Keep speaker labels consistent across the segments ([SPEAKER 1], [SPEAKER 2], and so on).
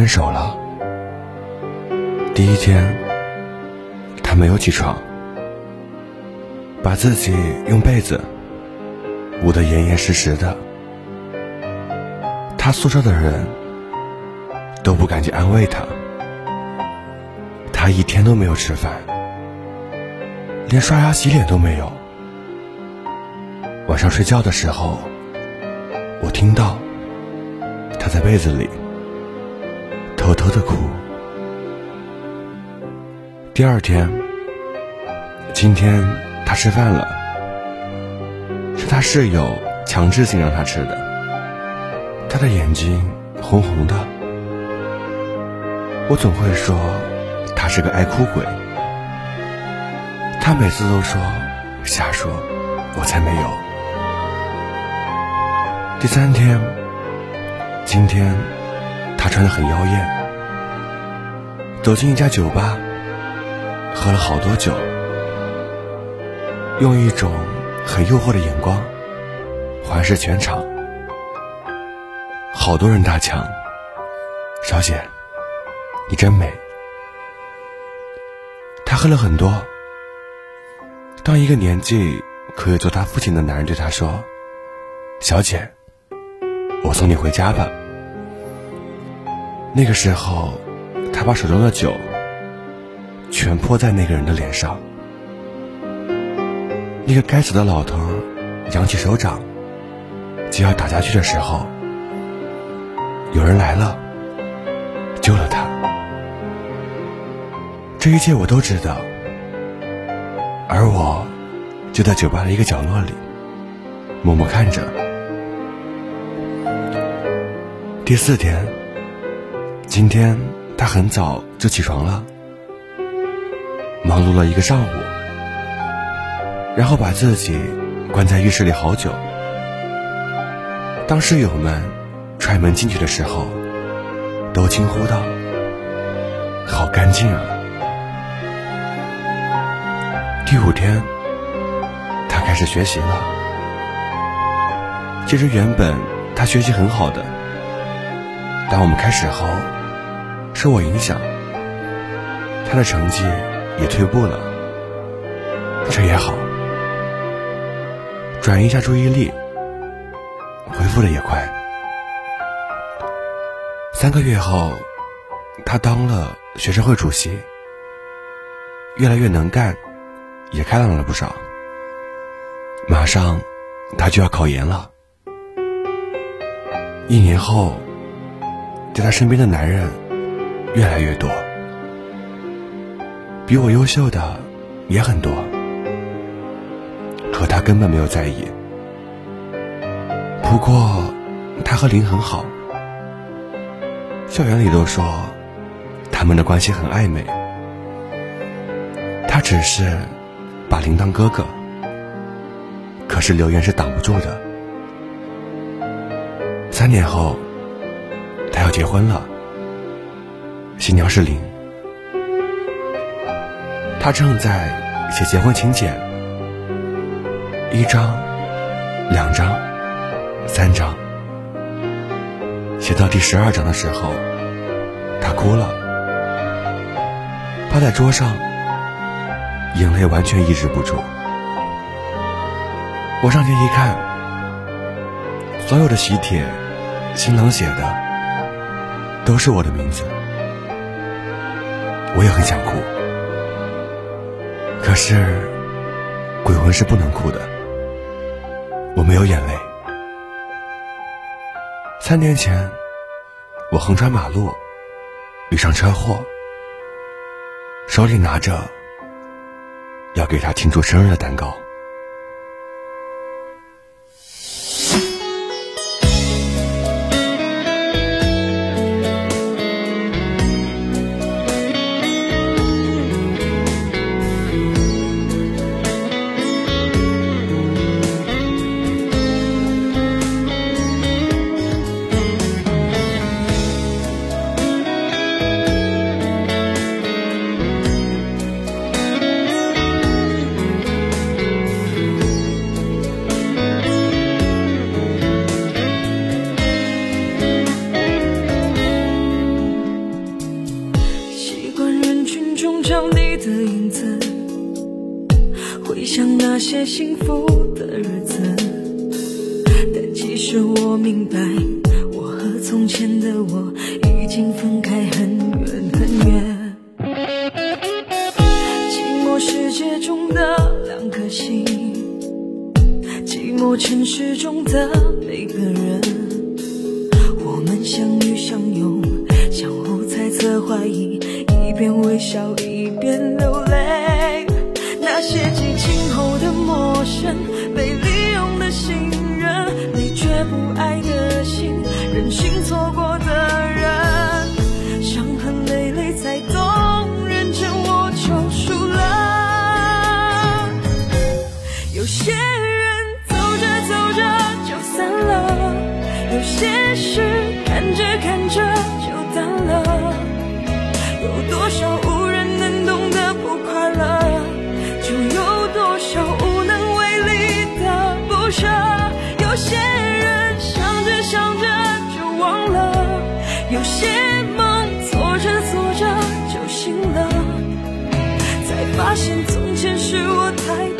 [SPEAKER 1] 分手了。第一天，他没有起床，把自己用被子捂得严严实实的。他宿舍的人都不敢去安慰他。他一天都没有吃饭，连刷牙洗脸都没有。晚上睡觉的时候，我听到他在被子里偷偷的哭。第二天，今天他吃饭了，是他室友强制性让他吃的。他的眼睛红红的，我总会说他是个爱哭鬼。他每次都说瞎说，我才没有。第三天，今天他穿的很妖艳，走进一家酒吧，喝了好多酒，用一种很诱惑的眼光环视全场。好多人搭腔，小姐，你真美。他喝了很多。当一个年纪可以做他父亲的男人对他说：“小姐。”我送你回家吧。那个时候，他把手中的酒全泼在那个人的脸上。那个该死的老头扬起手掌，就要打下去的时候，有人来了，救了他。这一切我都知道，而我就在酒吧的一个角落里，默默看着。第四天，今天他很早就起床了，忙碌了一个上午，然后把自己关在浴室里好久。当室友们踹门进去的时候，都惊呼道：“好干净啊！”第五天，他开始学习了。其实原本他学习很好的。当我们开始后，受我影响，他的成绩也退步了。这也好，转移一下注意力，恢复的也快。三个月后，他当了学生会主席，越来越能干，也开朗了不少。马上，他就要考研了。一年后。在他身边的男人越来越多，比我优秀的也很多，可他根本没有在意。不过他和林很好，校园里都说他们的关系很暧昧。他只是把林当哥哥，可是流言是挡不住的。三年后。他要结婚了，新娘是林。他正在写结婚请柬，一张、两张、三张，写到第十二张的时候，他哭了，趴在桌上，眼泪完全抑制不住。我上前一看，所有的喜帖，新郎写的。都是我的名字，我也很想哭，可是鬼魂是不能哭的，我没有眼泪。三年前，我横穿马路，遇上车祸，手里拿着要给他庆祝生日的蛋糕。
[SPEAKER 2] 幸福的日子。但其实我明白我和从前的我已经分开很远很远。寂寞世界中的两颗心寂寞城市中的每个人我们相遇相拥相互猜测怀疑一边微笑一边流泪。那些激情被利用的信任，你却不爱的心，任性错过的人，伤痕累累才懂，认真我就输了。有些人走着走着就散了，有些事看着看着就淡了，有多少前是我太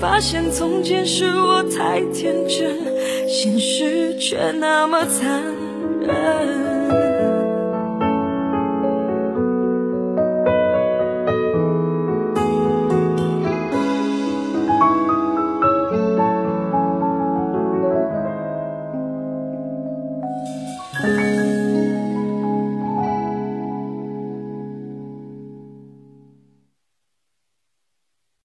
[SPEAKER 2] 发现从前是我太天真，现实却那么残忍。